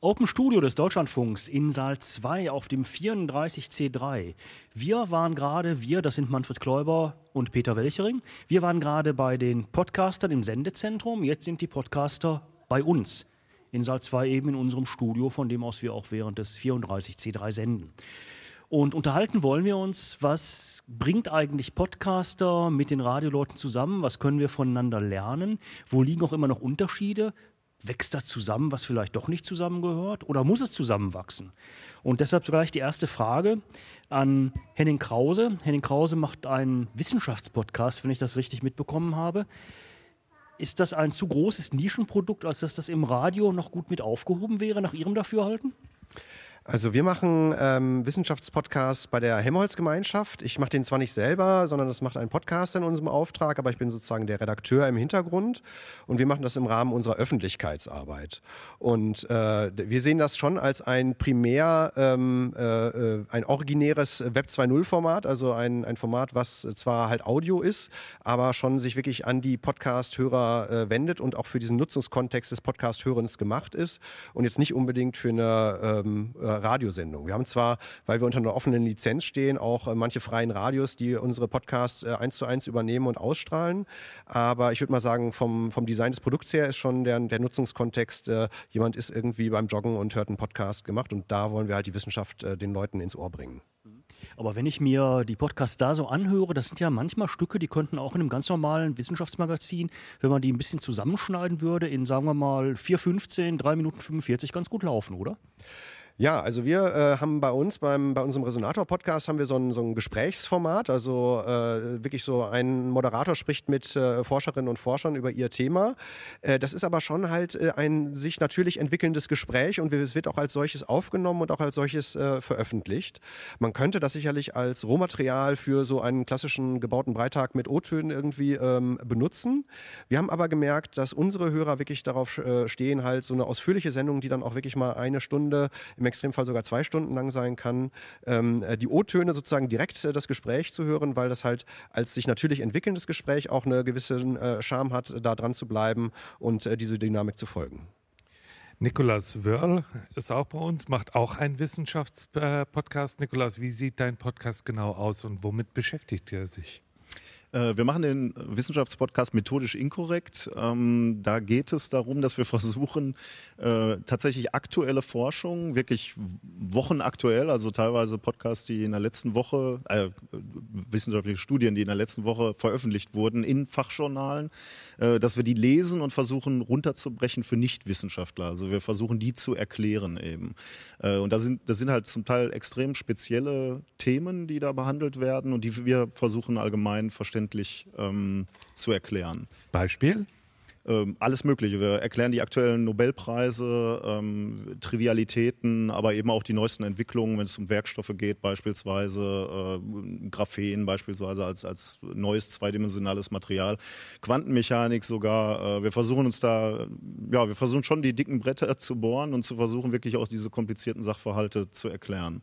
Open Studio des Deutschlandfunks in Saal 2 auf dem 34C3. Wir waren gerade, wir, das sind Manfred Kläuber und Peter Welchering, wir waren gerade bei den Podcastern im Sendezentrum, jetzt sind die Podcaster bei uns in Saal 2 eben in unserem Studio, von dem aus wir auch während des 34C3 senden. Und unterhalten wollen wir uns, was bringt eigentlich Podcaster mit den Radioleuten zusammen? Was können wir voneinander lernen? Wo liegen auch immer noch Unterschiede? Wächst das zusammen, was vielleicht doch nicht zusammengehört? Oder muss es zusammenwachsen? Und deshalb gleich die erste Frage an Henning Krause. Henning Krause macht einen Wissenschaftspodcast, wenn ich das richtig mitbekommen habe. Ist das ein zu großes Nischenprodukt, als dass das im Radio noch gut mit aufgehoben wäre, nach Ihrem Dafürhalten? Also wir machen ähm, Wissenschaftspodcasts bei der Helmholtz-Gemeinschaft. Ich mache den zwar nicht selber, sondern das macht ein Podcast in unserem Auftrag, aber ich bin sozusagen der Redakteur im Hintergrund und wir machen das im Rahmen unserer Öffentlichkeitsarbeit. Und äh, wir sehen das schon als ein primär, ähm, äh, äh ein originäres Web 2.0 Format, also ein, ein Format, was zwar halt Audio ist, aber schon sich wirklich an die Podcast-Hörer äh, wendet und auch für diesen Nutzungskontext des Podcast-Hörens gemacht ist und jetzt nicht unbedingt für eine ähm, äh, Radiosendung. Wir haben zwar, weil wir unter einer offenen Lizenz stehen, auch äh, manche freien Radios, die unsere Podcasts äh, eins zu eins übernehmen und ausstrahlen. Aber ich würde mal sagen, vom, vom Design des Produkts her ist schon der, der Nutzungskontext, äh, jemand ist irgendwie beim Joggen und hört einen Podcast gemacht und da wollen wir halt die Wissenschaft den Leuten ins Ohr bringen. Aber wenn ich mir die Podcasts da so anhöre, das sind ja manchmal Stücke, die könnten auch in einem ganz normalen Wissenschaftsmagazin, wenn man die ein bisschen zusammenschneiden würde, in sagen wir mal 4,15, 3 Minuten 45 ganz gut laufen, oder? Ja, also wir äh, haben bei uns, beim, bei unserem Resonator-Podcast, haben wir so ein, so ein Gesprächsformat. Also äh, wirklich so ein Moderator spricht mit äh, Forscherinnen und Forschern über ihr Thema. Äh, das ist aber schon halt äh, ein sich natürlich entwickelndes Gespräch und es wird auch als solches aufgenommen und auch als solches äh, veröffentlicht. Man könnte das sicherlich als Rohmaterial für so einen klassischen gebauten Breitag mit O-Tönen irgendwie ähm, benutzen. Wir haben aber gemerkt, dass unsere Hörer wirklich darauf stehen, halt so eine ausführliche Sendung, die dann auch wirklich mal eine Stunde im Extremfall sogar zwei Stunden lang sein kann, ähm, äh, die O-Töne sozusagen direkt äh, das Gespräch zu hören, weil das halt als sich natürlich entwickelndes Gespräch auch eine gewisse äh, Charme hat, da dran zu bleiben und äh, diese Dynamik zu folgen. Nikolas Wörl ist auch bei uns, macht auch einen Wissenschaftspodcast. Nikolas, wie sieht dein Podcast genau aus und womit beschäftigt er sich? Äh, wir machen den Wissenschaftspodcast methodisch inkorrekt. Ähm, da geht es darum, dass wir versuchen, äh, tatsächlich aktuelle Forschung, wirklich wochenaktuell, also teilweise Podcasts, die in der letzten Woche, äh, wissenschaftliche Studien, die in der letzten Woche veröffentlicht wurden in Fachjournalen, äh, dass wir die lesen und versuchen runterzubrechen für Nichtwissenschaftler. Also wir versuchen die zu erklären eben. Und da sind, das sind halt zum Teil extrem spezielle Themen, die da behandelt werden und die wir versuchen allgemein verständlich verständlich ähm, zu erklären. Beispiel? Ähm, alles Mögliche. Wir erklären die aktuellen Nobelpreise, ähm, Trivialitäten, aber eben auch die neuesten Entwicklungen, wenn es um Werkstoffe geht, beispielsweise äh, Graphen beispielsweise als, als neues zweidimensionales Material, Quantenmechanik sogar. Äh, wir versuchen uns da, ja, wir versuchen schon die dicken Bretter zu bohren und zu versuchen wirklich auch diese komplizierten Sachverhalte zu erklären.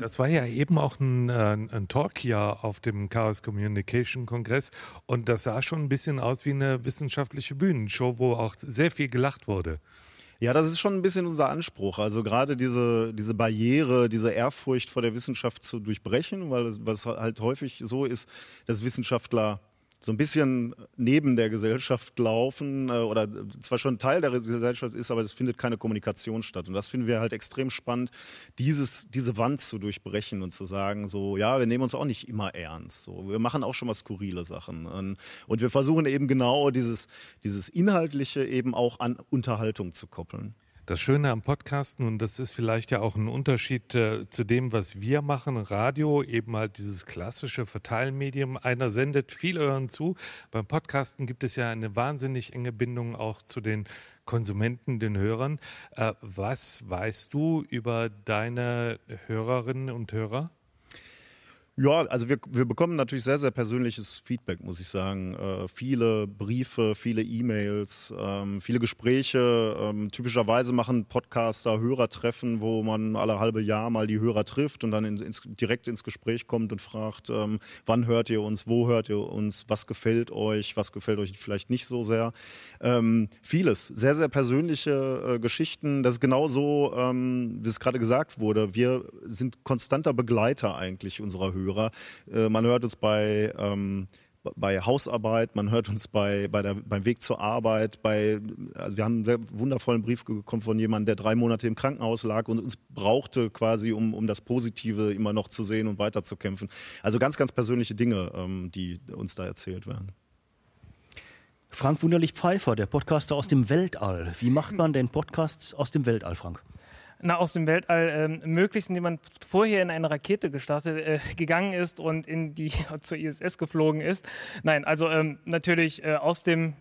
das war ja eben auch ein, äh, ein Talk hier auf dem Chaos Communication Kongress und das sah schon ein bisschen aus wie eine wissenschaftliche Bühne. Show, wo auch sehr viel gelacht wurde. Ja, das ist schon ein bisschen unser Anspruch. Also gerade diese, diese Barriere, diese Ehrfurcht vor der Wissenschaft zu durchbrechen, weil es, was halt häufig so ist, dass Wissenschaftler so ein bisschen neben der Gesellschaft laufen äh, oder zwar schon Teil der Gesellschaft ist, aber es findet keine Kommunikation statt. Und das finden wir halt extrem spannend, dieses, diese Wand zu durchbrechen und zu sagen, so, ja, wir nehmen uns auch nicht immer ernst. So, wir machen auch schon mal skurrile Sachen. Und, und wir versuchen eben genau dieses, dieses Inhaltliche eben auch an Unterhaltung zu koppeln. Das Schöne am Podcasten, und das ist vielleicht ja auch ein Unterschied äh, zu dem, was wir machen, Radio, eben halt dieses klassische Verteilmedium. Einer sendet, viele hören zu. Beim Podcasten gibt es ja eine wahnsinnig enge Bindung auch zu den Konsumenten, den Hörern. Äh, was weißt du über deine Hörerinnen und Hörer? Ja, also wir, wir bekommen natürlich sehr, sehr persönliches Feedback, muss ich sagen. Äh, viele Briefe, viele E-Mails, ähm, viele Gespräche. Ähm, typischerweise machen Podcaster Hörertreffen, wo man alle halbe Jahr mal die Hörer trifft und dann in, ins, direkt ins Gespräch kommt und fragt, ähm, wann hört ihr uns, wo hört ihr uns, was gefällt euch, was gefällt euch vielleicht nicht so sehr. Ähm, vieles, sehr, sehr persönliche äh, Geschichten. Das ist genau so, ähm, wie es gerade gesagt wurde. Wir sind konstanter Begleiter eigentlich unserer Hörer. Hörer. Äh, man hört uns bei ähm, bei Hausarbeit, man hört uns bei, bei der, beim Weg zur Arbeit, bei, also wir haben einen sehr wundervollen Brief bekommen von jemandem, der drei Monate im Krankenhaus lag und uns brauchte quasi, um, um das Positive immer noch zu sehen und weiterzukämpfen. Also ganz, ganz persönliche Dinge, ähm, die uns da erzählt werden. Frank Wunderlich Pfeiffer, der Podcaster aus dem Weltall. Wie macht man denn Podcasts aus dem Weltall, Frank? Na, aus dem Weltall ähm, möglichst, indem man vorher in eine Rakete gestartet, äh, gegangen ist und in die zur ISS geflogen ist. Nein, also ähm, natürlich äh, aus dem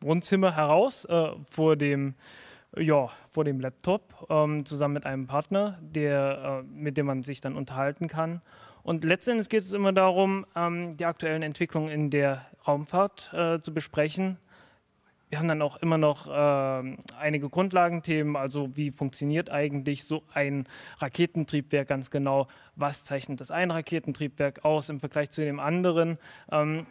Wohnzimmer heraus äh, vor dem ja, vor dem Laptop ähm, zusammen mit einem Partner, der, äh, mit dem man sich dann unterhalten kann. Und letztendlich geht es immer darum, ähm, die aktuellen Entwicklungen in der Raumfahrt äh, zu besprechen wir haben dann auch immer noch äh, einige Grundlagenthemen, also wie funktioniert eigentlich so ein Raketentriebwerk ganz genau, was zeichnet das ein Raketentriebwerk aus im Vergleich zu dem anderen. Ähm,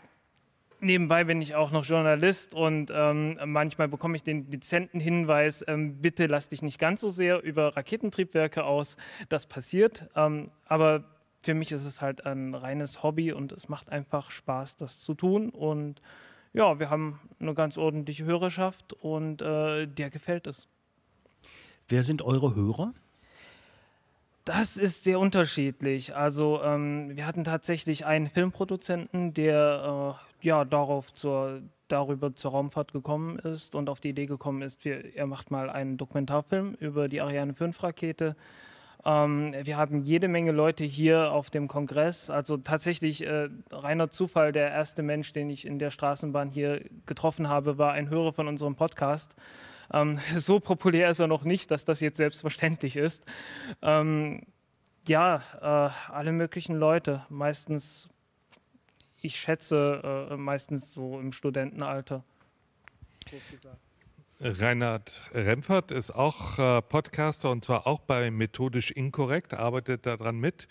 Nebenbei bin ich auch noch Journalist und ähm, manchmal bekomme ich den dezenten Hinweis, ähm, bitte lass dich nicht ganz so sehr über Raketentriebwerke aus. Das passiert, ähm, aber für mich ist es halt ein reines Hobby und es macht einfach Spaß, das zu tun und ja, wir haben eine ganz ordentliche Hörerschaft und äh, der gefällt es. Wer sind eure Hörer? Das ist sehr unterschiedlich. Also ähm, wir hatten tatsächlich einen Filmproduzenten, der äh, ja darauf zur, darüber zur Raumfahrt gekommen ist und auf die Idee gekommen ist, wir, er macht mal einen Dokumentarfilm über die Ariane 5 Rakete. Ähm, wir haben jede Menge Leute hier auf dem Kongress. Also tatsächlich äh, reiner Zufall, der erste Mensch, den ich in der Straßenbahn hier getroffen habe, war ein Hörer von unserem Podcast. Ähm, so populär ist er noch nicht, dass das jetzt selbstverständlich ist. Ähm, ja, äh, alle möglichen Leute, meistens, ich schätze, äh, meistens so im Studentenalter. So Reinhard Remfert ist auch äh, Podcaster und zwar auch bei Methodisch Inkorrekt, arbeitet daran mit.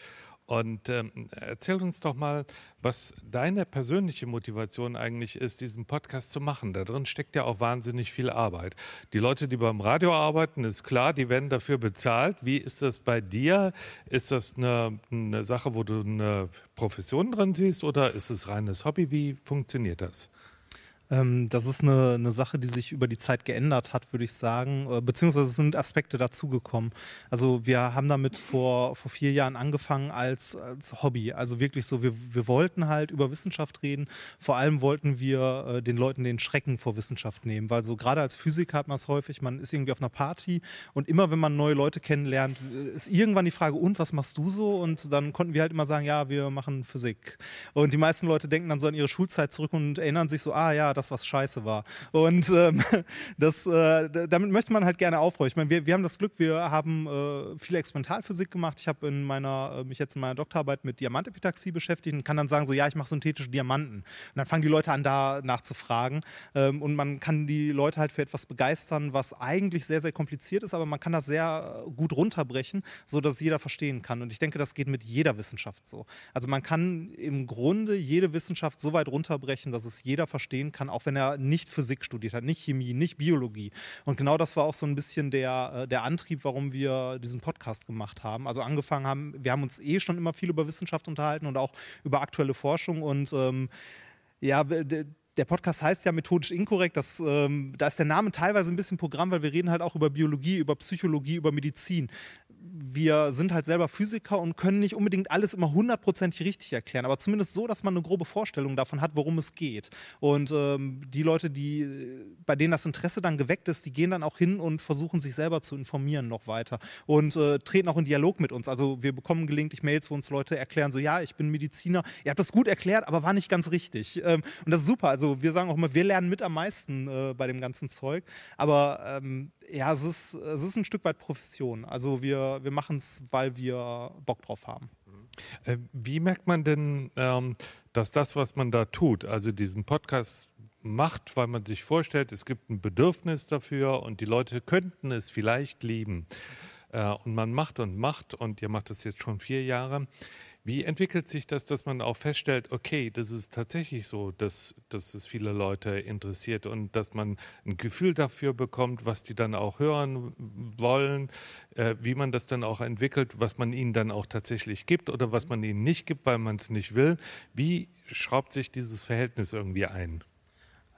Und ähm, erzähl uns doch mal, was deine persönliche Motivation eigentlich ist, diesen Podcast zu machen. Da drin steckt ja auch wahnsinnig viel Arbeit. Die Leute, die beim Radio arbeiten, ist klar, die werden dafür bezahlt. Wie ist das bei dir? Ist das eine, eine Sache, wo du eine Profession drin siehst oder ist es reines Hobby? Wie funktioniert das? Ähm, das ist eine, eine Sache, die sich über die Zeit geändert hat, würde ich sagen, äh, beziehungsweise sind Aspekte dazugekommen. Also wir haben damit vor, vor vier Jahren angefangen als, als Hobby. Also wirklich so, wir, wir wollten halt über Wissenschaft reden. Vor allem wollten wir äh, den Leuten den Schrecken vor Wissenschaft nehmen, weil so gerade als Physiker hat man es häufig, man ist irgendwie auf einer Party und immer wenn man neue Leute kennenlernt, ist irgendwann die Frage, und was machst du so? Und dann konnten wir halt immer sagen, ja, wir machen Physik. Und die meisten Leute denken dann so an ihre Schulzeit zurück und erinnern sich so, ah ja, das, was scheiße war. Und ähm, das, äh, damit möchte man halt gerne aufräumen. Ich meine, wir, wir haben das Glück, wir haben äh, viel Experimentalphysik gemacht. Ich habe in meiner, äh, mich jetzt in meiner Doktorarbeit mit Diamantepitaxie beschäftigt und kann dann sagen, so ja, ich mache synthetische Diamanten. Und dann fangen die Leute an, da nachzufragen. Ähm, und man kann die Leute halt für etwas begeistern, was eigentlich sehr, sehr kompliziert ist, aber man kann das sehr äh, gut runterbrechen, sodass jeder verstehen kann. Und ich denke, das geht mit jeder Wissenschaft so. Also man kann im Grunde jede Wissenschaft so weit runterbrechen, dass es jeder verstehen kann, auch wenn er nicht Physik studiert hat, nicht Chemie, nicht Biologie. Und genau das war auch so ein bisschen der, äh, der Antrieb, warum wir diesen Podcast gemacht haben. Also angefangen haben, wir haben uns eh schon immer viel über Wissenschaft unterhalten und auch über aktuelle Forschung und ähm, ja, der Podcast heißt ja methodisch inkorrekt. Das, ähm, da ist der Name teilweise ein bisschen Programm, weil wir reden halt auch über Biologie, über Psychologie, über Medizin wir sind halt selber Physiker und können nicht unbedingt alles immer hundertprozentig richtig erklären, aber zumindest so, dass man eine grobe Vorstellung davon hat, worum es geht. Und ähm, die Leute, die, bei denen das Interesse dann geweckt ist, die gehen dann auch hin und versuchen sich selber zu informieren noch weiter und äh, treten auch in Dialog mit uns. Also wir bekommen gelegentlich Mails, wo uns Leute erklären, so ja, ich bin Mediziner, ihr habt das gut erklärt, aber war nicht ganz richtig. Ähm, und das ist super. Also wir sagen auch immer, wir lernen mit am meisten äh, bei dem ganzen Zeug. Aber ähm, ja, es ist, es ist ein Stück weit Profession. Also wir, wir machen es, weil wir Bock drauf haben. Äh, wie merkt man denn, ähm, dass das, was man da tut, also diesen Podcast macht, weil man sich vorstellt, es gibt ein Bedürfnis dafür und die Leute könnten es vielleicht lieben. Äh, und man macht und macht und ihr macht das jetzt schon vier Jahre. Wie entwickelt sich das, dass man auch feststellt, okay, das ist tatsächlich so, dass, dass es viele Leute interessiert und dass man ein Gefühl dafür bekommt, was die dann auch hören wollen, äh, wie man das dann auch entwickelt, was man ihnen dann auch tatsächlich gibt oder was man ihnen nicht gibt, weil man es nicht will. Wie schraubt sich dieses Verhältnis irgendwie ein?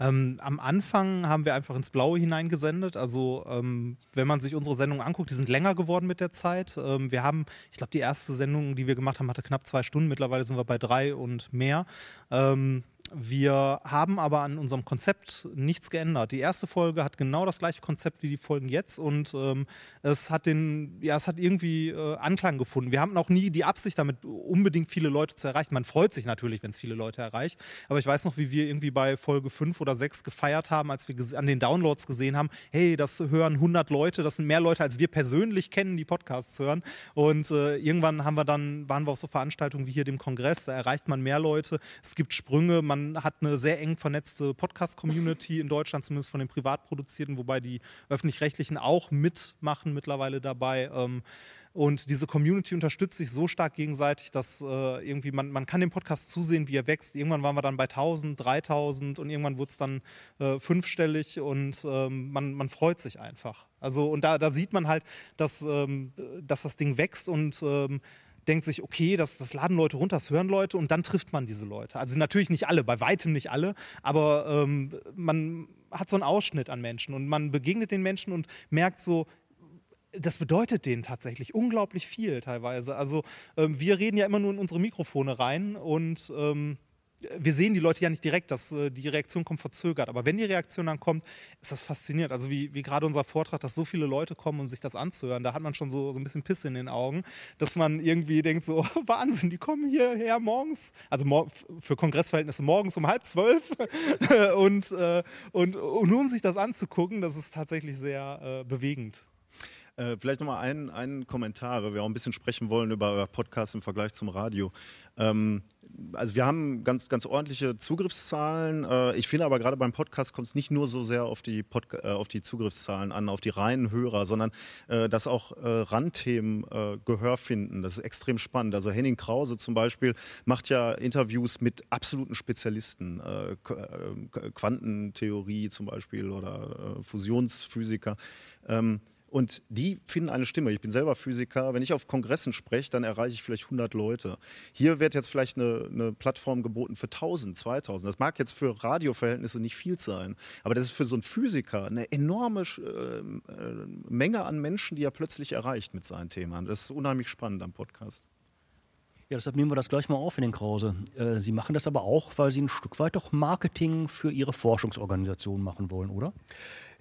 Ähm, am Anfang haben wir einfach ins Blaue hineingesendet. Also ähm, wenn man sich unsere Sendungen anguckt, die sind länger geworden mit der Zeit. Ähm, wir haben, ich glaube, die erste Sendung, die wir gemacht haben, hatte knapp zwei Stunden. Mittlerweile sind wir bei drei und mehr. Ähm, wir haben aber an unserem Konzept nichts geändert. Die erste Folge hat genau das gleiche Konzept wie die Folgen jetzt und ähm, es hat den, ja, es hat irgendwie äh, Anklang gefunden. Wir haben auch nie die Absicht, damit unbedingt viele Leute zu erreichen. Man freut sich natürlich, wenn es viele Leute erreicht. Aber ich weiß noch, wie wir irgendwie bei Folge 5 oder 6 gefeiert haben, als wir an den Downloads gesehen haben, hey, das hören 100 Leute, das sind mehr Leute, als wir persönlich kennen, die Podcasts hören. Und äh, irgendwann haben wir dann, waren wir auf so Veranstaltungen wie hier dem Kongress, da erreicht man mehr Leute. Es gibt Sprünge, man hat eine sehr eng vernetzte Podcast-Community in Deutschland, zumindest von den privat produzierten, wobei die öffentlich-rechtlichen auch mitmachen mittlerweile dabei. Ähm, und diese Community unterstützt sich so stark gegenseitig, dass äh, irgendwie man, man kann dem Podcast zusehen, wie er wächst. Irgendwann waren wir dann bei 1000, 3000 und irgendwann wurde es dann äh, fünfstellig und ähm, man, man freut sich einfach. Also und da, da sieht man halt, dass, ähm, dass das Ding wächst und ähm, denkt sich, okay, das, das laden Leute runter, das hören Leute und dann trifft man diese Leute. Also natürlich nicht alle, bei weitem nicht alle, aber ähm, man hat so einen Ausschnitt an Menschen und man begegnet den Menschen und merkt so, das bedeutet denen tatsächlich unglaublich viel teilweise. Also ähm, wir reden ja immer nur in unsere Mikrofone rein und ähm, wir sehen die Leute ja nicht direkt, dass äh, die Reaktion kommt verzögert. Aber wenn die Reaktion dann kommt, ist das faszinierend. Also wie, wie gerade unser Vortrag, dass so viele Leute kommen, um sich das anzuhören, da hat man schon so, so ein bisschen Piss in den Augen, dass man irgendwie denkt, so Wahnsinn, die kommen hierher morgens, also mor für Kongressverhältnisse morgens um halb zwölf und, äh, und, und, nur um sich das anzugucken, das ist tatsächlich sehr äh, bewegend. Äh, vielleicht nochmal einen, einen Kommentar, weil wir auch ein bisschen sprechen wollen über Podcasts im Vergleich zum Radio. Ähm, also wir haben ganz, ganz ordentliche Zugriffszahlen. Äh, ich finde aber gerade beim Podcast kommt es nicht nur so sehr auf die, Pod äh, auf die Zugriffszahlen an, auf die reinen Hörer, sondern äh, dass auch äh, Randthemen äh, Gehör finden. Das ist extrem spannend. Also Henning Krause zum Beispiel macht ja Interviews mit absoluten Spezialisten, Quantentheorie zum Beispiel oder Fusionsphysiker. Ähm, und die finden eine Stimme. Ich bin selber Physiker. Wenn ich auf Kongressen spreche, dann erreiche ich vielleicht 100 Leute. Hier wird jetzt vielleicht eine, eine Plattform geboten für 1000, 2000. Das mag jetzt für Radioverhältnisse nicht viel sein, aber das ist für so einen Physiker eine enorme äh, Menge an Menschen, die er plötzlich erreicht mit seinen Themen. Das ist unheimlich spannend am Podcast. Ja, deshalb nehmen wir das gleich mal auf in den Krause. Äh, Sie machen das aber auch, weil Sie ein Stück weit doch Marketing für Ihre Forschungsorganisation machen wollen, oder?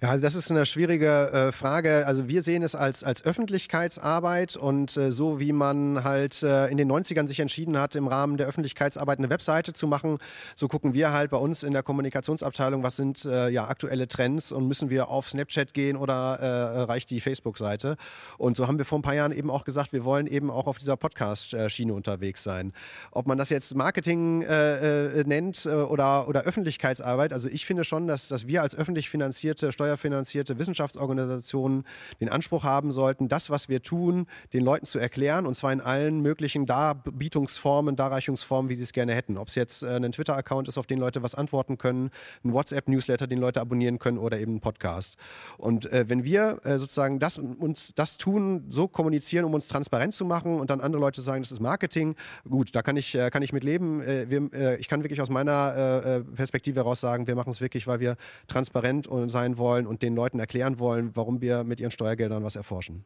Ja, also das ist eine schwierige äh, Frage. Also wir sehen es als, als Öffentlichkeitsarbeit und äh, so wie man halt äh, in den 90ern sich entschieden hat, im Rahmen der Öffentlichkeitsarbeit eine Webseite zu machen, so gucken wir halt bei uns in der Kommunikationsabteilung, was sind äh, ja aktuelle Trends und müssen wir auf Snapchat gehen oder äh, reicht die Facebook-Seite. Und so haben wir vor ein paar Jahren eben auch gesagt, wir wollen eben auch auf dieser Podcast-Schiene unterwegs sein. Ob man das jetzt Marketing äh, nennt oder, oder Öffentlichkeitsarbeit, also ich finde schon, dass, dass wir als öffentlich finanzierte Steuer steuerfinanzierte Wissenschaftsorganisationen den Anspruch haben sollten, das, was wir tun, den Leuten zu erklären und zwar in allen möglichen Darbietungsformen, Darreichungsformen, wie sie es gerne hätten. Ob es jetzt äh, ein Twitter-Account ist, auf den Leute was antworten können, ein WhatsApp-Newsletter, den Leute abonnieren können oder eben ein Podcast. Und äh, wenn wir äh, sozusagen das, uns das tun, so kommunizieren, um uns transparent zu machen und dann andere Leute sagen, das ist Marketing, gut, da kann ich, äh, kann ich mit leben. Äh, wir, äh, ich kann wirklich aus meiner Perspektive heraus sagen, wir machen es wirklich, weil wir transparent sein wollen wollen und den Leuten erklären wollen, warum wir mit ihren Steuergeldern was erforschen.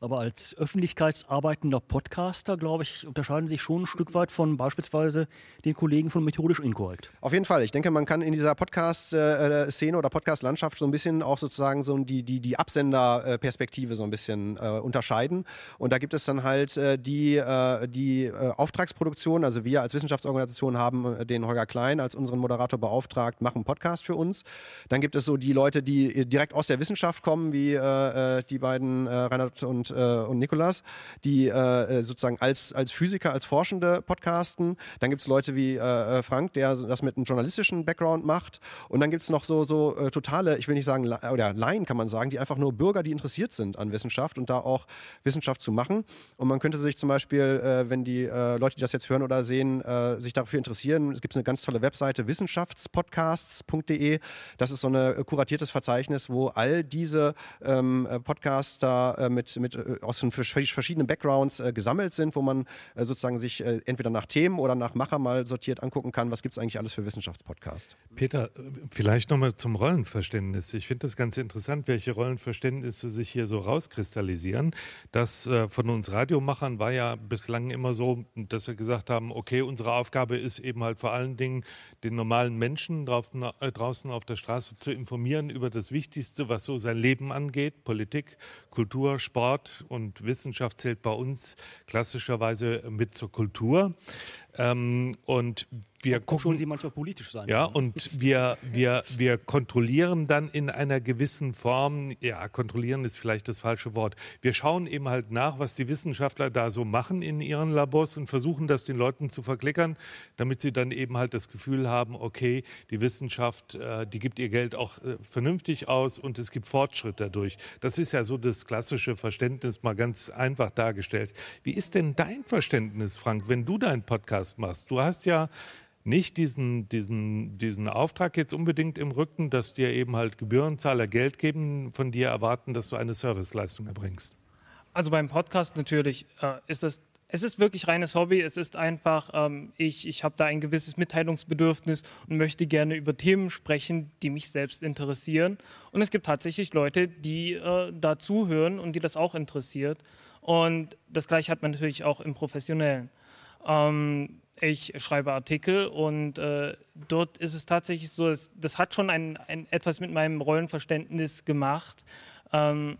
Aber als öffentlichkeitsarbeitender Podcaster, glaube ich, unterscheiden sich schon ein Stück weit von beispielsweise den Kollegen von Methodisch Inkorrekt. Auf jeden Fall. Ich denke, man kann in dieser Podcast-Szene oder Podcast-Landschaft so ein bisschen auch sozusagen so die, die, die Absenderperspektive so ein bisschen äh, unterscheiden. Und da gibt es dann halt äh, die, äh, die äh, Auftragsproduktion. Also wir als Wissenschaftsorganisation haben äh, den Holger Klein als unseren Moderator beauftragt, machen Podcast für uns. Dann gibt es so die Leute, die direkt aus der Wissenschaft kommen, wie äh, die beiden Reinhard Robert und, äh, und Nikolas, die äh, sozusagen als, als Physiker, als Forschende podcasten. Dann gibt es Leute wie äh, Frank, der das mit einem journalistischen Background macht. Und dann gibt es noch so, so äh, totale, ich will nicht sagen, oder Laien kann man sagen, die einfach nur Bürger, die interessiert sind an Wissenschaft und da auch Wissenschaft zu machen. Und man könnte sich zum Beispiel, äh, wenn die äh, Leute, die das jetzt hören oder sehen, äh, sich dafür interessieren, es gibt eine ganz tolle Webseite, wissenschaftspodcasts.de. Das ist so ein äh, kuratiertes Verzeichnis, wo all diese ähm, äh, Podcaster äh, mit, mit, aus verschiedenen Backgrounds gesammelt sind, wo man sozusagen sich entweder nach Themen oder nach Macher mal sortiert angucken kann, was gibt es eigentlich alles für Wissenschaftspodcasts. Peter, vielleicht nochmal zum Rollenverständnis. Ich finde das ganz interessant, welche Rollenverständnisse sich hier so rauskristallisieren. Das äh, von uns Radiomachern war ja bislang immer so, dass wir gesagt haben, okay, unsere Aufgabe ist eben halt vor allen Dingen den normalen Menschen drauf, äh, draußen auf der Straße zu informieren über das Wichtigste, was so sein Leben angeht. Politik, Kultur, Sport und Wissenschaft zählt bei uns klassischerweise mit zur Kultur. Ähm, und wir gucken, schon sie manchmal politisch sein. Ja, und wir, wir, wir kontrollieren dann in einer gewissen Form, ja, kontrollieren ist vielleicht das falsche Wort. Wir schauen eben halt nach, was die Wissenschaftler da so machen in ihren Labors und versuchen das den Leuten zu verklickern, damit sie dann eben halt das Gefühl haben, okay, die Wissenschaft, äh, die gibt ihr Geld auch äh, vernünftig aus und es gibt Fortschritt dadurch. Das ist ja so das klassische Verständnis mal ganz einfach dargestellt. Wie ist denn dein Verständnis, Frank, wenn du deinen Podcast machst? Du hast ja nicht diesen, diesen, diesen Auftrag jetzt unbedingt im Rücken, dass dir eben halt Gebührenzahler Geld geben, von dir erwarten, dass du eine Serviceleistung erbringst. Also beim Podcast natürlich äh, ist es, es ist wirklich reines Hobby. Es ist einfach, ähm, ich, ich habe da ein gewisses Mitteilungsbedürfnis und möchte gerne über Themen sprechen, die mich selbst interessieren. Und es gibt tatsächlich Leute, die äh, da zuhören und die das auch interessiert. Und das gleiche hat man natürlich auch im Professionellen. Ähm, ich schreibe Artikel und äh, dort ist es tatsächlich so, dass, das hat schon ein, ein, etwas mit meinem Rollenverständnis gemacht. Ähm,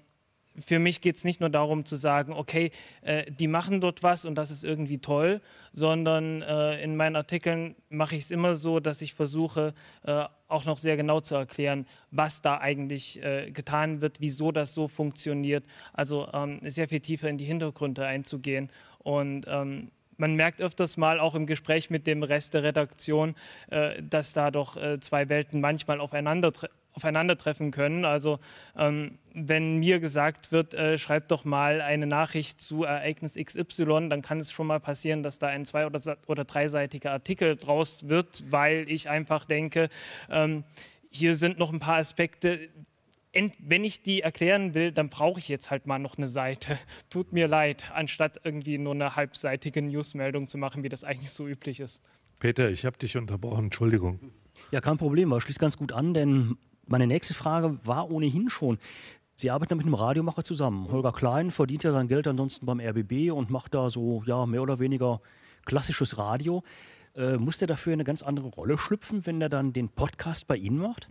für mich geht es nicht nur darum zu sagen, okay, äh, die machen dort was und das ist irgendwie toll, sondern äh, in meinen Artikeln mache ich es immer so, dass ich versuche, äh, auch noch sehr genau zu erklären, was da eigentlich äh, getan wird, wieso das so funktioniert. Also ähm, sehr viel tiefer in die Hintergründe einzugehen und ähm, man merkt öfters mal auch im Gespräch mit dem Rest der Redaktion, äh, dass da doch äh, zwei Welten manchmal aufeinandertreffen aufeinandertreffen können. Also ähm, wenn mir gesagt wird, äh, schreib doch mal eine Nachricht zu Ereignis XY, dann kann es schon mal passieren, dass da ein zwei- oder, oder dreiseitiger Artikel draus wird, weil ich einfach denke, ähm, hier sind noch ein paar Aspekte, wenn ich die erklären will, dann brauche ich jetzt halt mal noch eine Seite. Tut mir leid, anstatt irgendwie nur eine halbseitige Newsmeldung zu machen, wie das eigentlich so üblich ist. Peter, ich habe dich unterbrochen, Entschuldigung. Ja, kein Problem, aber schließt ganz gut an, denn meine nächste Frage war ohnehin schon. Sie arbeiten mit einem Radiomacher zusammen. Holger Klein verdient ja sein Geld ansonsten beim RBB und macht da so, ja, mehr oder weniger klassisches Radio. Äh, muss der dafür eine ganz andere Rolle schlüpfen, wenn er dann den Podcast bei Ihnen macht?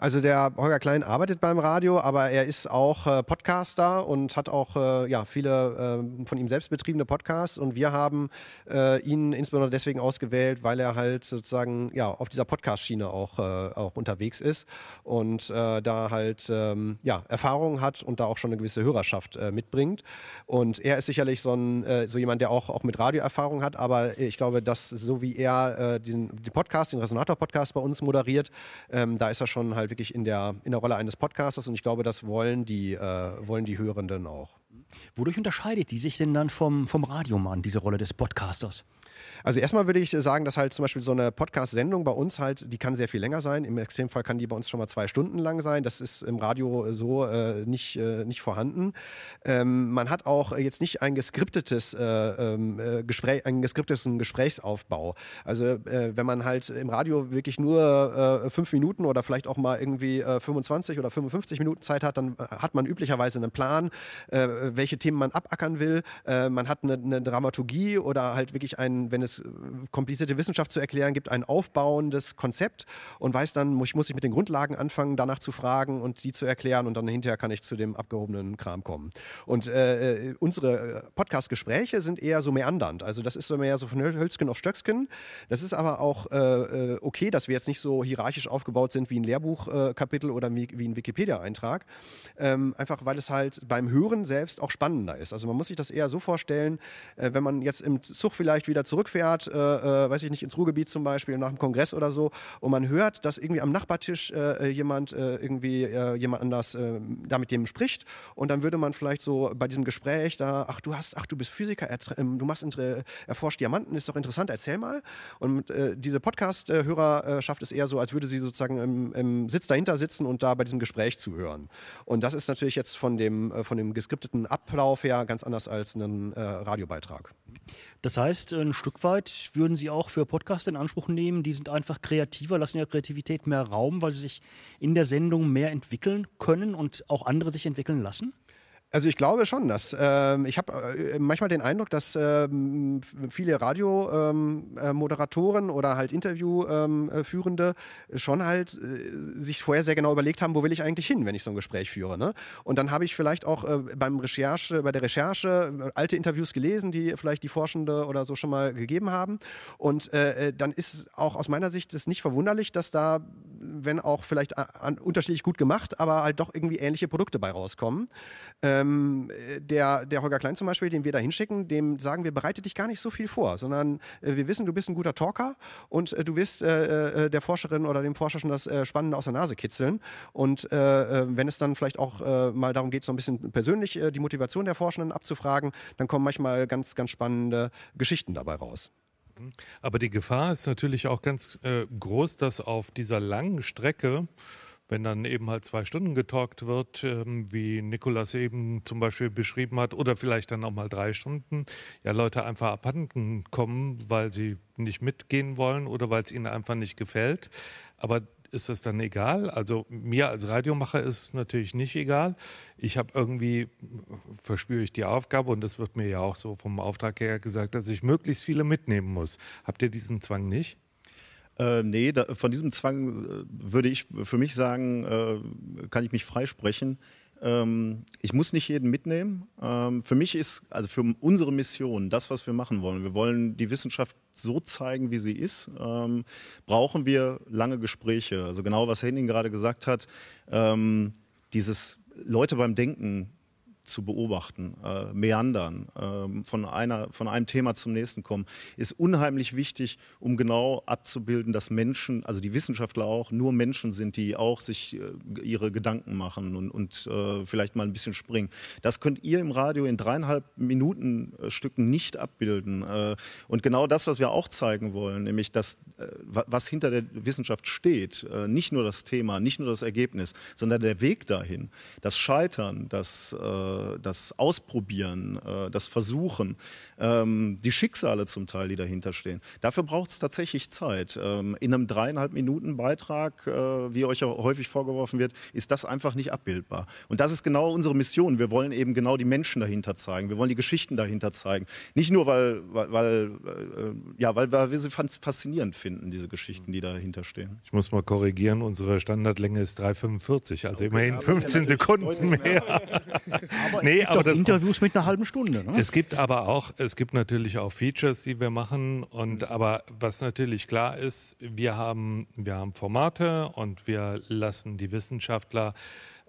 Also der Holger Klein arbeitet beim Radio, aber er ist auch äh, Podcaster und hat auch äh, ja, viele äh, von ihm selbst betriebene Podcasts. Und wir haben äh, ihn insbesondere deswegen ausgewählt, weil er halt sozusagen ja, auf dieser Podcast-Schiene auch, äh, auch unterwegs ist und äh, da halt ähm, ja, Erfahrungen hat und da auch schon eine gewisse Hörerschaft mitbringt. Und er ist sicherlich so, ein, so jemand, der auch, auch mit Radioerfahrung hat, aber ich glaube, dass so wie er den, den Podcast, den Resonator-Podcast bei uns moderiert, ähm, da ist er schon halt halt wirklich in der, in der Rolle eines Podcasters und ich glaube, das wollen die, äh, wollen die Hörenden auch. Wodurch unterscheidet die sich denn dann vom, vom Radiomann, diese Rolle des Podcasters? Also erstmal würde ich sagen, dass halt zum Beispiel so eine Podcast-Sendung bei uns halt, die kann sehr viel länger sein. Im Extremfall kann die bei uns schon mal zwei Stunden lang sein. Das ist im Radio so äh, nicht, äh, nicht vorhanden. Ähm, man hat auch jetzt nicht ein geskriptetes äh, ähm, äh Gespräch, einen geskripteten Gesprächsaufbau. Also äh, wenn man halt im Radio wirklich nur äh, fünf Minuten oder vielleicht auch mal irgendwie 25 oder 55 Minuten Zeit hat, dann hat man üblicherweise einen Plan, welche Themen man abackern will. man hat eine, eine Dramaturgie oder halt wirklich einen, wenn es es äh, komplizierte Wissenschaft zu erklären gibt, ein aufbauendes Konzept und weiß dann, ich muss ich mit den Grundlagen anfangen, danach zu fragen und die zu erklären und dann hinterher kann ich zu dem abgehobenen Kram kommen. Und äh, unsere Podcast-Gespräche sind eher so meandernd. Also das ist so mehr so von Hölzken auf Stöcksken. Das ist aber auch äh, okay, dass wir jetzt nicht so hierarchisch aufgebaut sind wie ein Lehrbuchkapitel oder wie, wie ein Wikipedia-Eintrag. Ähm, einfach weil es halt beim Hören selbst auch spannender ist. Also man muss sich das eher so vorstellen, äh, wenn man jetzt im Zug vielleicht wieder zurückfährt, äh, äh, weiß ich nicht, ins Ruhrgebiet zum Beispiel, nach dem Kongress oder so, und man hört, dass irgendwie am Nachbartisch äh, jemand äh, irgendwie äh, jemand anders da mit dem spricht und dann würde man vielleicht so bei diesem Gespräch da, ach du hast, ach du bist Physiker, ähm, du machst erforscht Diamanten, ist doch interessant, erzähl mal. Und diese Podcast-Hörer schafft es eher so, als würde sie sozusagen im, im Sitz dahinter sitzen und da bei diesem Gespräch zuhören. Und das ist natürlich jetzt von dem, von dem geskripteten Ablauf her ganz anders als ein äh, Radiobeitrag. Das heißt, ein Stück weit würden Sie auch für Podcasts in Anspruch nehmen, die sind einfach kreativer, lassen ihrer Kreativität mehr Raum, weil sie sich in der Sendung mehr entwickeln können und auch andere sich entwickeln lassen? Also ich glaube schon, dass ähm, ich habe äh, manchmal den Eindruck, dass ähm, viele Radiomoderatoren ähm, äh, oder halt Interviewführende ähm, schon halt äh, sich vorher sehr genau überlegt haben, wo will ich eigentlich hin, wenn ich so ein Gespräch führe. Ne? Und dann habe ich vielleicht auch äh, beim Recherche, bei der Recherche äh, alte Interviews gelesen, die vielleicht die Forschende oder so schon mal gegeben haben. Und äh, dann ist auch aus meiner Sicht es nicht verwunderlich, dass da, wenn auch vielleicht an, unterschiedlich gut gemacht, aber halt doch irgendwie ähnliche Produkte bei rauskommen. Ähm, der, der Holger Klein zum Beispiel, den wir da hinschicken, dem sagen wir, bereite dich gar nicht so viel vor, sondern äh, wir wissen, du bist ein guter Talker und äh, du wirst äh, äh der Forscherin oder dem Forscher schon das äh, Spannende aus der Nase kitzeln. Und äh, wenn es dann vielleicht auch mal darum geht, so ein bisschen persönlich die Motivation der Forschenden abzufragen, dann kommen manchmal ganz, ganz spannende Geschichten dabei raus. Aber die Gefahr ist natürlich auch ganz groß, dass auf dieser langen Strecke wenn dann eben halt zwei Stunden getalkt wird, ähm, wie Nikolas eben zum Beispiel beschrieben hat, oder vielleicht dann auch mal drei Stunden, ja, Leute einfach abhanden kommen, weil sie nicht mitgehen wollen oder weil es ihnen einfach nicht gefällt. Aber ist das dann egal? Also mir als Radiomacher ist es natürlich nicht egal. Ich habe irgendwie, verspüre ich die Aufgabe, und das wird mir ja auch so vom Auftrag her gesagt, dass ich möglichst viele mitnehmen muss. Habt ihr diesen Zwang nicht? Äh, nee, da, von diesem Zwang äh, würde ich für mich sagen, äh, kann ich mich freisprechen. Ähm, ich muss nicht jeden mitnehmen. Ähm, für mich ist, also für unsere Mission, das, was wir machen wollen, wir wollen die Wissenschaft so zeigen, wie sie ist, ähm, brauchen wir lange Gespräche. Also genau, was Henning gerade gesagt hat, ähm, dieses Leute beim Denken zu beobachten, äh, meandern, äh, von, einer, von einem Thema zum nächsten kommen, ist unheimlich wichtig, um genau abzubilden, dass Menschen, also die Wissenschaftler auch, nur Menschen sind, die auch sich äh, ihre Gedanken machen und, und äh, vielleicht mal ein bisschen springen. Das könnt ihr im Radio in dreieinhalb Minuten äh, Stücken nicht abbilden. Äh, und genau das, was wir auch zeigen wollen, nämlich das, was hinter der Wissenschaft steht, nicht nur das Thema, nicht nur das Ergebnis, sondern der Weg dahin, das Scheitern, das das Ausprobieren, äh, das Versuchen, ähm, die Schicksale zum Teil, die dahinter stehen. Dafür braucht es tatsächlich Zeit. Ähm, in einem dreieinhalb Minuten Beitrag, äh, wie euch ja häufig vorgeworfen wird, ist das einfach nicht abbildbar. Und das ist genau unsere Mission. Wir wollen eben genau die Menschen dahinter zeigen. Wir wollen die Geschichten dahinter zeigen. Nicht nur, weil, weil, weil ja, weil wir sie faszinierend finden, diese Geschichten, die dahinter stehen. Ich muss mal korrigieren, unsere Standardlänge ist 3,45, also okay, immerhin 15 ja Sekunden mehr. aber nee, aber das Interviews mit einer halben Stunde. Ne? Es gibt aber auch, es gibt natürlich auch Features, die wir machen. Und aber was natürlich klar ist, wir haben, wir haben Formate und wir lassen die Wissenschaftler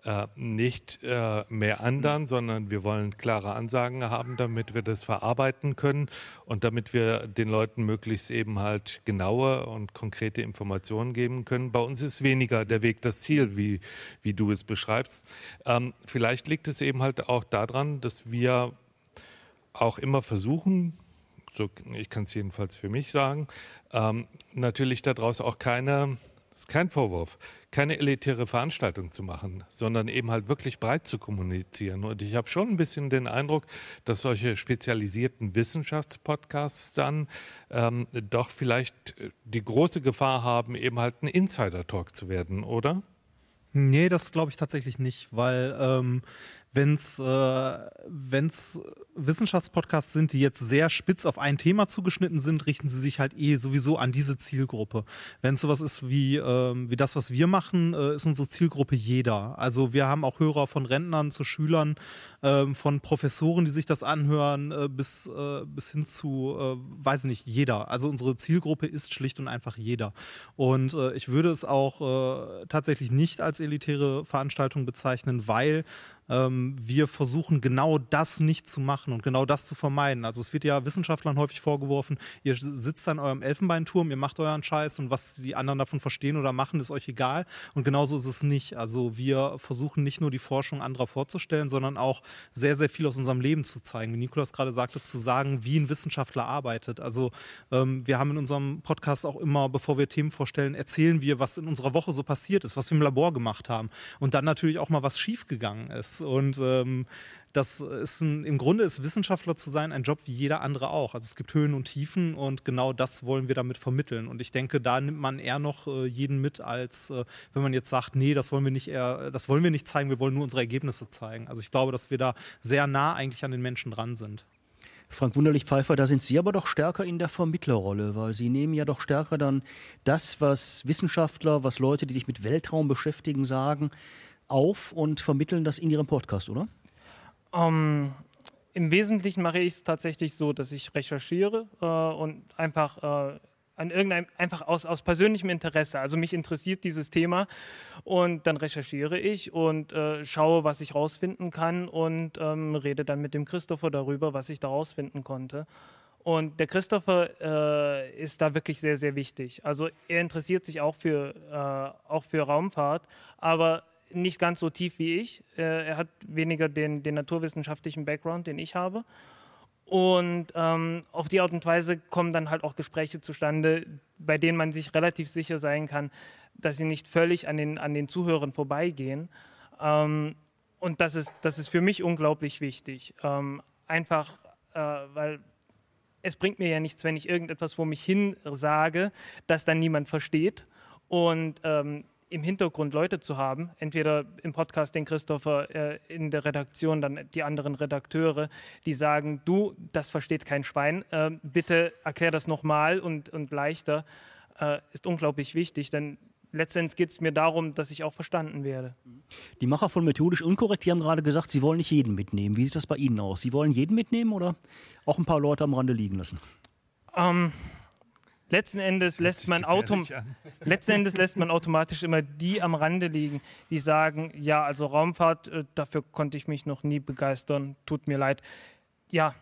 äh, nicht äh, mehr andern, sondern wir wollen klare Ansagen haben, damit wir das verarbeiten können und damit wir den Leuten möglichst eben halt genaue und konkrete Informationen geben können. Bei uns ist weniger der Weg das Ziel, wie, wie du es beschreibst. Ähm, vielleicht liegt es eben halt auch daran, dass wir auch immer versuchen, so, ich kann es jedenfalls für mich sagen, ähm, natürlich daraus auch keine ist kein Vorwurf, keine elitäre Veranstaltung zu machen, sondern eben halt wirklich breit zu kommunizieren. Und ich habe schon ein bisschen den Eindruck, dass solche spezialisierten Wissenschaftspodcasts dann ähm, doch vielleicht die große Gefahr haben, eben halt ein Insider-Talk zu werden, oder? Nee, das glaube ich tatsächlich nicht, weil ähm, wenn es äh, Wissenschaftspodcasts sind, die jetzt sehr spitz auf ein Thema zugeschnitten sind, richten sie sich halt eh sowieso an diese Zielgruppe. Wenn es sowas ist wie, ähm, wie das, was wir machen, äh, ist unsere Zielgruppe jeder. Also wir haben auch Hörer von Rentnern zu Schülern, ähm, von Professoren, die sich das anhören, äh, bis, äh, bis hin zu, äh, weiß nicht, jeder. Also unsere Zielgruppe ist schlicht und einfach jeder. Und äh, ich würde es auch äh, tatsächlich nicht als elitäre Veranstaltung bezeichnen, weil ähm, wir versuchen genau das nicht zu machen und genau das zu vermeiden. Also es wird ja Wissenschaftlern häufig vorgeworfen, ihr sitzt an eurem Elfenbeinturm, ihr macht euren Scheiß und was die anderen davon verstehen oder machen, ist euch egal. Und genauso ist es nicht. Also wir versuchen nicht nur die Forschung anderer vorzustellen, sondern auch sehr, sehr viel aus unserem Leben zu zeigen. Wie Nikolas gerade sagte, zu sagen, wie ein Wissenschaftler arbeitet. Also ähm, wir haben in unserem Podcast auch immer, bevor wir Themen vorstellen, erzählen wir, was in unserer Woche so passiert ist, was wir im Labor gemacht haben. Und dann natürlich auch mal was schiefgegangen ist. Und ähm, das ist ein, im Grunde ist Wissenschaftler zu sein ein Job wie jeder andere auch. Also es gibt Höhen und Tiefen und genau das wollen wir damit vermitteln. Und ich denke, da nimmt man eher noch äh, jeden mit, als äh, wenn man jetzt sagt, nee, das wollen wir nicht eher, das wollen wir nicht zeigen, wir wollen nur unsere Ergebnisse zeigen. Also ich glaube, dass wir da sehr nah eigentlich an den Menschen dran sind. Frank Wunderlich-Pfeiffer, da sind Sie aber doch stärker in der Vermittlerrolle, weil Sie nehmen ja doch stärker dann das, was Wissenschaftler, was Leute, die sich mit Weltraum beschäftigen, sagen, auf und vermitteln das in Ihrem Podcast, oder? Ähm, Im Wesentlichen mache ich es tatsächlich so, dass ich recherchiere äh, und einfach äh, an irgendeinem, einfach aus, aus persönlichem Interesse. Also mich interessiert dieses Thema und dann recherchiere ich und äh, schaue, was ich rausfinden kann und ähm, rede dann mit dem Christopher darüber, was ich da rausfinden konnte. Und der Christopher äh, ist da wirklich sehr, sehr wichtig. Also er interessiert sich auch für, äh, auch für Raumfahrt, aber nicht ganz so tief wie ich. Äh, er hat weniger den, den naturwissenschaftlichen Background, den ich habe. Und ähm, auf die Art und Weise kommen dann halt auch Gespräche zustande, bei denen man sich relativ sicher sein kann, dass sie nicht völlig an den, an den Zuhörern vorbeigehen. Ähm, und das ist, das ist für mich unglaublich wichtig. Ähm, einfach, äh, weil es bringt mir ja nichts, wenn ich irgendetwas vor mich hin sage, das dann niemand versteht. Und ähm, im Hintergrund Leute zu haben, entweder im Podcast den Christopher, äh, in der Redaktion dann die anderen Redakteure, die sagen, du, das versteht kein Schwein, äh, bitte erklär das nochmal und, und leichter, äh, ist unglaublich wichtig, denn letztendlich geht es mir darum, dass ich auch verstanden werde. Die Macher von Methodisch Unkorrekt, die haben gerade gesagt, sie wollen nicht jeden mitnehmen. Wie sieht das bei Ihnen aus? Sie wollen jeden mitnehmen oder auch ein paar Leute am Rande liegen lassen? Ähm, letzten Endes lässt man, Autom letzten Endes lässt man automatisch immer die am Rande liegen, die sagen, ja, also Raumfahrt, äh, dafür konnte ich mich noch nie begeistern, tut mir leid. Ja,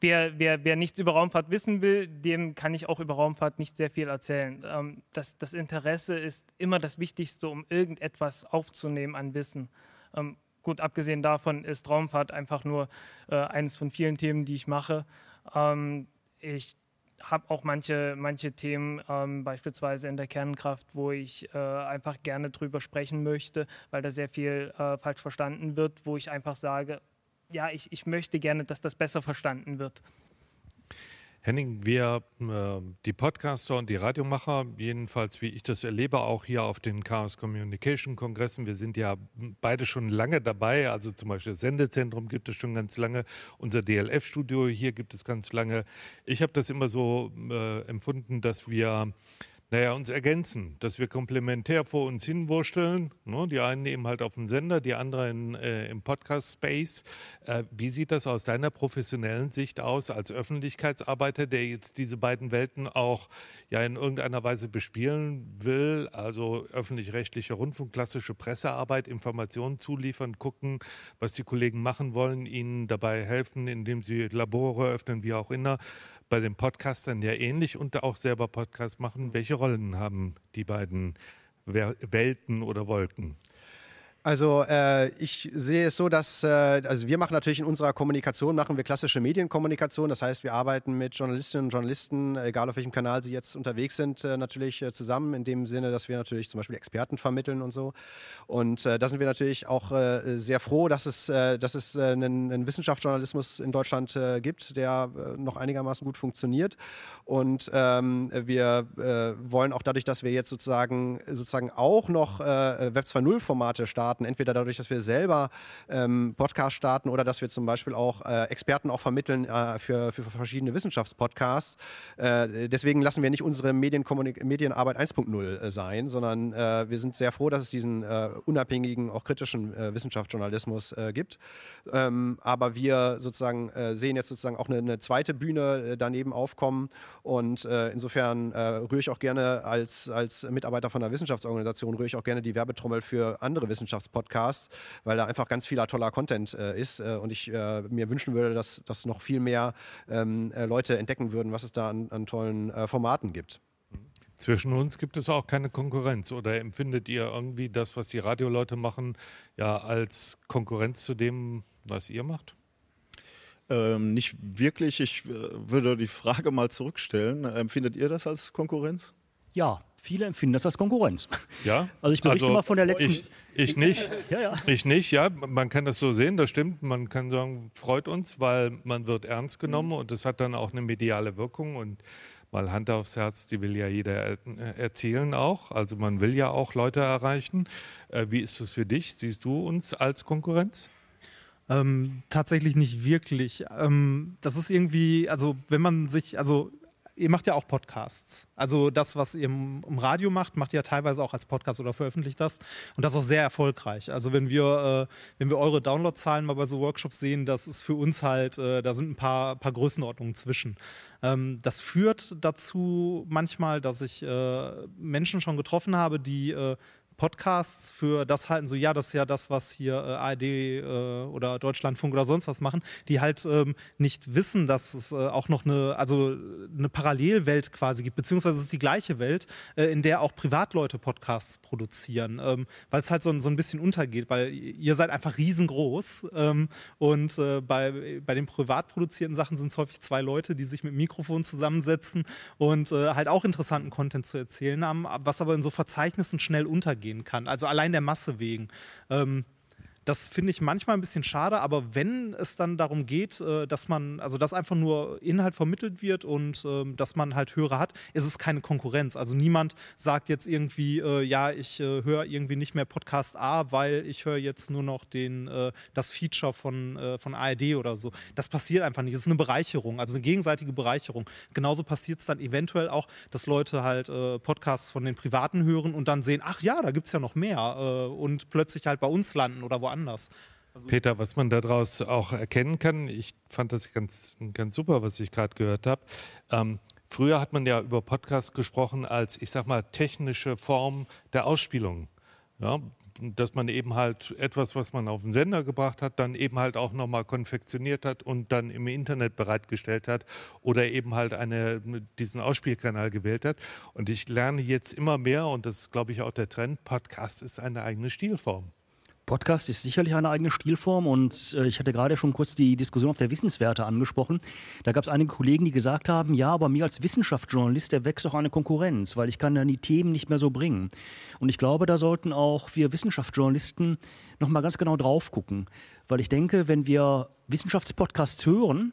wer, wer, wer nichts über Raumfahrt wissen will, dem kann ich auch über Raumfahrt nicht sehr viel erzählen. Ähm, das, das Interesse ist immer das Wichtigste, um irgendetwas aufzunehmen an Wissen. Ähm, gut, abgesehen davon ist Raumfahrt einfach nur äh, eines von vielen Themen, die ich mache. Ähm, ich habe auch manche, manche Themen, ähm, beispielsweise in der Kernkraft, wo ich äh, einfach gerne drüber sprechen möchte, weil da sehr viel äh, falsch verstanden wird, wo ich einfach sage, ja, ich, ich möchte gerne, dass das besser verstanden wird. Henning, wir, äh, die Podcaster und die Radiomacher, jedenfalls wie ich das erlebe, auch hier auf den Chaos Communication Kongressen, wir sind ja beide schon lange dabei. Also zum Beispiel das Sendezentrum gibt es schon ganz lange, unser DLF-Studio hier gibt es ganz lange. Ich habe das immer so äh, empfunden, dass wir naja, uns ergänzen, dass wir komplementär vor uns hinwursteln. Ne? Die einen eben halt auf dem Sender, die anderen äh, im Podcast-Space. Äh, wie sieht das aus deiner professionellen Sicht aus als Öffentlichkeitsarbeiter, der jetzt diese beiden Welten auch ja in irgendeiner Weise bespielen will? Also öffentlich-rechtliche Rundfunk, klassische Pressearbeit, Informationen zuliefern, gucken, was die Kollegen machen wollen, ihnen dabei helfen, indem sie Labore öffnen, wie auch immer bei den Podcastern ja ähnlich und auch selber Podcasts machen. Welche Rollen haben die beiden Welten oder Wolken? Also äh, ich sehe es so, dass äh, also wir machen natürlich in unserer Kommunikation machen wir klassische Medienkommunikation. Das heißt, wir arbeiten mit Journalistinnen und Journalisten, egal auf welchem Kanal sie jetzt unterwegs sind, äh, natürlich äh, zusammen. In dem Sinne, dass wir natürlich zum Beispiel Experten vermitteln und so. Und äh, da sind wir natürlich auch äh, sehr froh, dass es, dass es einen, einen, Wissenschaftsjournalismus in Deutschland gibt, der noch einigermaßen gut funktioniert. Und ähm, wir wollen auch dadurch, dass wir jetzt sozusagen sozusagen auch noch Web 2.0 Formate starten starten, entweder dadurch, dass wir selber ähm, Podcast starten oder dass wir zum Beispiel auch äh, Experten auch vermitteln äh, für, für verschiedene Wissenschaftspodcasts. Äh, deswegen lassen wir nicht unsere Medienarbeit 1.0 äh, sein, sondern äh, wir sind sehr froh, dass es diesen äh, unabhängigen, auch kritischen Wissenschaftsjournalismus gibt. Ähm, aber wir sozusagen sehen jetzt sozusagen auch eine, eine zweite Bühne daneben aufkommen und insofern rühre ich auch gerne als, als Mitarbeiter von einer Wissenschaftsorganisation, rühre ich auch gerne die Werbetrommel für andere Wissenschaftspodcasts, weil da einfach ganz vieler toller Content ist und ich mir wünschen würde, dass, dass noch viel mehr ähm, Leute entdecken würden, was es da an, an tollen Formaten gibt. Zwischen uns gibt es auch keine Konkurrenz. Oder empfindet ihr irgendwie das, was die Radioleute machen, ja als Konkurrenz zu dem, was ihr macht? Ähm, nicht wirklich. Ich äh, würde die Frage mal zurückstellen. Empfindet ihr das als Konkurrenz? Ja, viele empfinden das als Konkurrenz. Ja. Also ich berichte also mal von der letzten. Ich, ich nicht. ja, ja. Ich nicht, ja. Man kann das so sehen, das stimmt. Man kann sagen, freut uns, weil man wird ernst genommen mhm. und das hat dann auch eine mediale Wirkung und mal Hand aufs Herz, die will ja jeder erzählen auch. Also man will ja auch Leute erreichen. Äh, wie ist es für dich? Siehst du uns als Konkurrenz? Ähm, tatsächlich nicht wirklich. Ähm, das ist irgendwie, also wenn man sich, also ihr macht ja auch Podcasts. Also das, was ihr im, Radio macht, macht ihr ja teilweise auch als Podcast oder veröffentlicht das. Und das ist auch sehr erfolgreich. Also wenn wir, äh, wenn wir eure Downloadzahlen mal bei so Workshops sehen, das ist für uns halt, äh, da sind ein paar, paar Größenordnungen zwischen. Ähm, das führt dazu manchmal, dass ich äh, Menschen schon getroffen habe, die äh, Podcasts für das halten, so ja, das ist ja das, was hier äh, ARD äh, oder Deutschlandfunk oder sonst was machen, die halt ähm, nicht wissen, dass es äh, auch noch eine, also eine Parallelwelt quasi gibt, beziehungsweise es ist die gleiche Welt, äh, in der auch Privatleute Podcasts produzieren, ähm, weil es halt so, so ein bisschen untergeht, weil ihr seid einfach riesengroß ähm, und äh, bei, bei den privat produzierten Sachen sind es häufig zwei Leute, die sich mit Mikrofon zusammensetzen und äh, halt auch interessanten Content zu erzählen haben, was aber in so Verzeichnissen schnell untergeht gehen kann. Also allein der Masse wegen. Ähm, das finde ich manchmal ein bisschen schade, aber wenn es dann darum geht, äh, dass man, also dass einfach nur Inhalt vermittelt wird und ähm, dass man halt Hörer hat, ist es keine Konkurrenz. Also niemand sagt jetzt irgendwie, äh, ja, ich äh, höre irgendwie nicht mehr Podcast A, weil ich höre jetzt nur noch den, das Feature von, von ARD oder so. Das passiert einfach nicht. Das ist eine Bereicherung, also eine gegenseitige Bereicherung. Genauso passiert es dann eventuell auch, dass Leute halt Podcasts von den Privaten hören und dann sehen, ach ja, da gibt es ja noch mehr und plötzlich halt bei uns landen oder woanders anders. Also Peter, was man daraus auch erkennen kann, ich fand das ganz, ganz super, was ich gerade gehört habe. Ähm, früher hat man ja über Podcasts gesprochen als, ich sag mal, technische Form der Ausspielung. Ja, dass man eben halt etwas, was man auf den Sender gebracht hat, dann eben halt auch nochmal konfektioniert hat und dann im Internet bereitgestellt hat oder eben halt eine, diesen Ausspielkanal gewählt hat. Und ich lerne jetzt immer mehr, und das ist, glaube ich, auch der Trend, Podcast ist eine eigene Stilform. Podcast ist sicherlich eine eigene Stilform und äh, ich hatte gerade schon kurz die Diskussion auf der Wissenswerte angesprochen. Da gab es einige Kollegen, die gesagt haben, ja, aber mir als Wissenschaftsjournalist erwächst auch eine Konkurrenz, weil ich kann dann die Themen nicht mehr so bringen. Und ich glaube, da sollten auch wir Wissenschaftsjournalisten nochmal ganz genau drauf gucken, weil ich denke, wenn wir Wissenschaftspodcasts hören,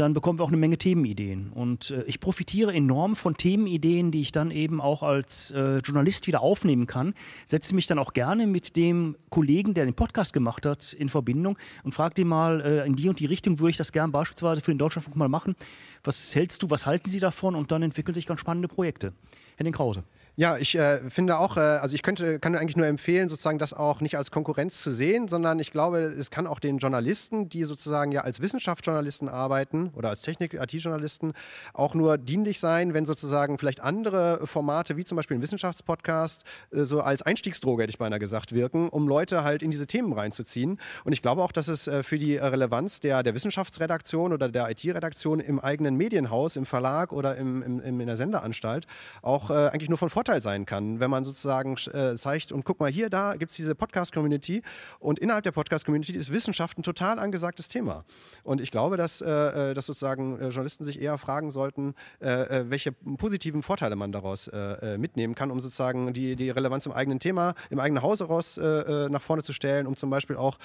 dann bekommen wir auch eine Menge Themenideen. Und äh, ich profitiere enorm von Themenideen, die ich dann eben auch als äh, Journalist wieder aufnehmen kann. Setze mich dann auch gerne mit dem Kollegen, der den Podcast gemacht hat, in Verbindung und frage den mal, äh, in die und die Richtung würde ich das gerne beispielsweise für den Deutschlandfunk mal machen. Was hältst du, was halten Sie davon? Und dann entwickeln sich ganz spannende Projekte. Henning Krause. Ja, ich äh, finde auch, äh, also ich könnte, kann eigentlich nur empfehlen, sozusagen das auch nicht als Konkurrenz zu sehen, sondern ich glaube, es kann auch den Journalisten, die sozusagen ja als Wissenschaftsjournalisten arbeiten oder als Technik-IT-Journalisten, auch nur dienlich sein, wenn sozusagen vielleicht andere Formate, wie zum Beispiel ein Wissenschaftspodcast, äh, so als Einstiegsdroge, hätte ich beinahe gesagt, wirken, um Leute halt in diese Themen reinzuziehen. Und ich glaube auch, dass es äh, für die Relevanz der, der Wissenschaftsredaktion oder der IT-Redaktion im eigenen Medienhaus, im Verlag oder im, im, in der Sendeanstalt auch äh, eigentlich nur von Vorteil Vorteil sein kann, wenn man sozusagen äh, zeigt und guck mal hier, da gibt es diese Podcast-Community und innerhalb der Podcast-Community ist Wissenschaft ein total angesagtes Thema. Und ich glaube, dass, äh, äh dass sozusagen äh, Journalisten sich eher fragen sollten, äh, äh, welche positiven Vorteile man daraus mitnehmen kann, um sozusagen die, die Relevanz im eigenen Thema, im eigenen Haus heraus nach vorne zu stellen, um zum Beispiel auch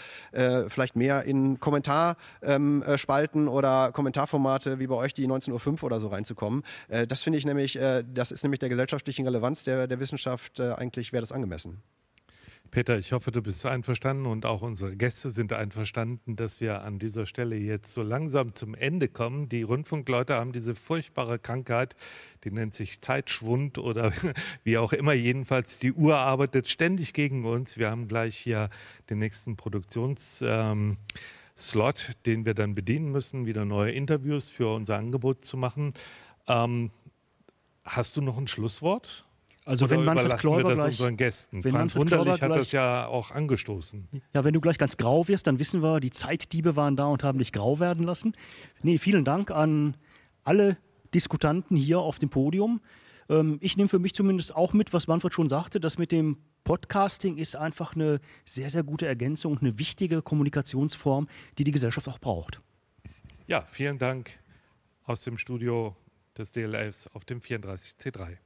vielleicht mehr in Kommentarspalten ähm, oder Kommentarformate wie bei euch die 19.05 Uhr oder so reinzukommen. das finde ich nämlich, das ist nämlich der gesellschaftlichen Relevanz Relevanz der, der Wissenschaft äh, eigentlich wäre das angemessen. Peter, ich hoffe, du bist einverstanden und auch unsere Gäste sind einverstanden, dass wir an dieser Stelle jetzt so langsam zum Ende kommen. Die Rundfunkleute haben diese furchtbare Krankheit, die nennt sich Zeitschwund oder wie auch immer. Jedenfalls, die Uhr arbeitet ständig gegen uns. Wir haben gleich hier den nächsten Produktions. Ähm, Slot, den wir dann bedienen müssen, wieder neue Interviews für unser Angebot zu machen. Ähm, hast du noch ein Schlusswort? Also wenn Manfred überlassen Kläuber wir das gleich, unseren Gästen. wenn Frank Wunderlich hat das ja auch angestoßen. Ja, wenn du gleich ganz grau wirst, dann wissen wir, die Zeitdiebe waren da und haben dich grau werden lassen. Nee, vielen Dank an alle Diskutanten hier auf dem Podium. Ähm, ich nehme für mich zumindest auch mit, was Manfred schon sagte, das mit dem Podcasting ist einfach eine sehr, sehr gute Ergänzung, eine wichtige Kommunikationsform, die die Gesellschaft auch braucht. Ja, vielen Dank aus dem Studio des DLFs auf dem 34C3.